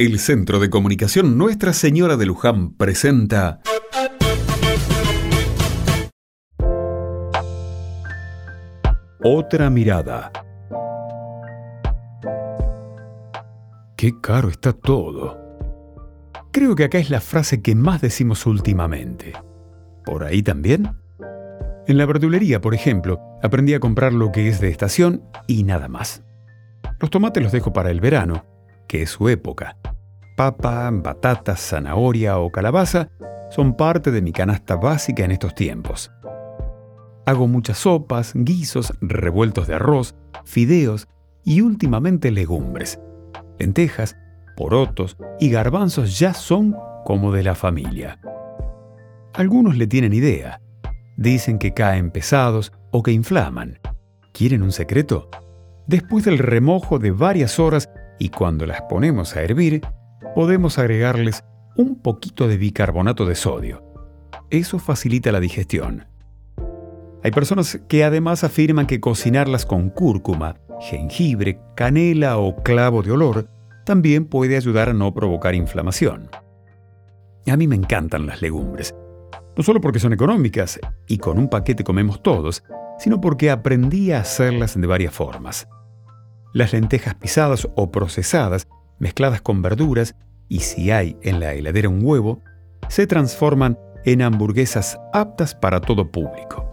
El Centro de Comunicación Nuestra Señora de Luján presenta Otra mirada. Qué caro está todo. Creo que acá es la frase que más decimos últimamente. ¿Por ahí también? En la verdulería, por ejemplo, aprendí a comprar lo que es de estación y nada más. Los tomates los dejo para el verano, que es su época. Papa, batatas, zanahoria o calabaza son parte de mi canasta básica en estos tiempos. Hago muchas sopas, guisos, revueltos de arroz, fideos y últimamente legumbres. Lentejas, porotos y garbanzos ya son como de la familia. Algunos le tienen idea. Dicen que caen pesados o que inflaman. ¿Quieren un secreto? Después del remojo de varias horas y cuando las ponemos a hervir, podemos agregarles un poquito de bicarbonato de sodio. Eso facilita la digestión. Hay personas que además afirman que cocinarlas con cúrcuma, jengibre, canela o clavo de olor también puede ayudar a no provocar inflamación. A mí me encantan las legumbres, no solo porque son económicas y con un paquete comemos todos, sino porque aprendí a hacerlas de varias formas. Las lentejas pisadas o procesadas, mezcladas con verduras, y si hay en la heladera un huevo, se transforman en hamburguesas aptas para todo público.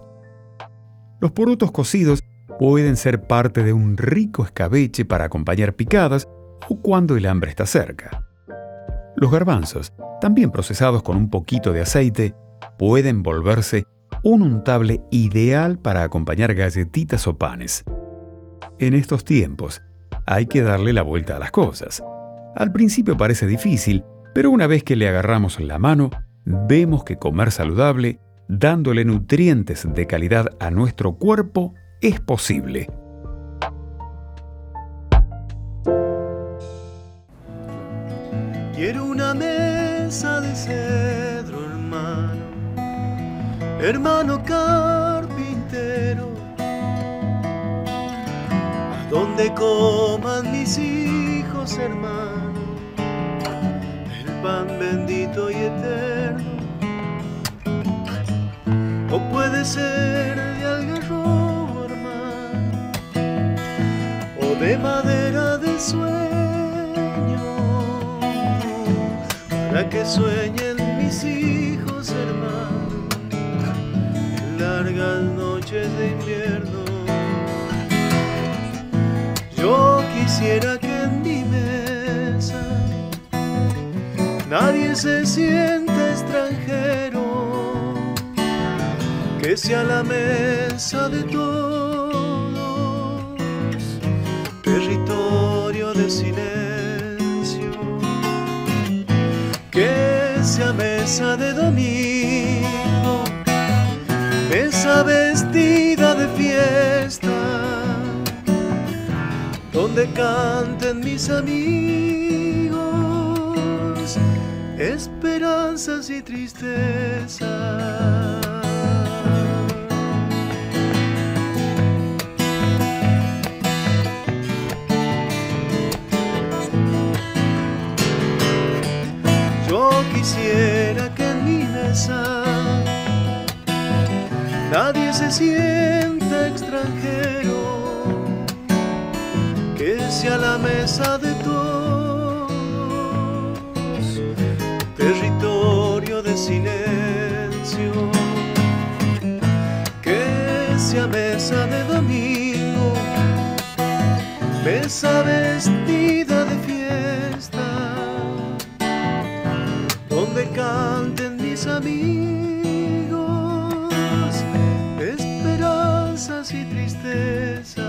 Los porotos cocidos pueden ser parte de un rico escabeche para acompañar picadas o cuando el hambre está cerca. Los garbanzos, también procesados con un poquito de aceite, pueden volverse un untable ideal para acompañar galletitas o panes. En estos tiempos, hay que darle la vuelta a las cosas. Al principio parece difícil, pero una vez que le agarramos la mano, vemos que comer saludable, dándole nutrientes de calidad a nuestro cuerpo, es posible. Quiero una mesa de cedro, hermano, hermano donde coman mis hijos hermano el pan bendito y eterno. O puede ser de algarrobo, hermano, o de madera de sueño, para que sueñen mis hijos hermano en largas noches de invierno. Quisiera que en mi mesa nadie se sienta extranjero, que sea la mesa de todos, territorio de silencio, que sea mesa de domingo, mesa vestida donde canten mis amigos esperanzas y tristezas. Yo quisiera que en mi mesa nadie se sienta extranjero a la mesa de todos, territorio de silencio, que sea mesa de domingo, mesa vestida de fiesta, donde canten mis amigos, esperanzas y tristezas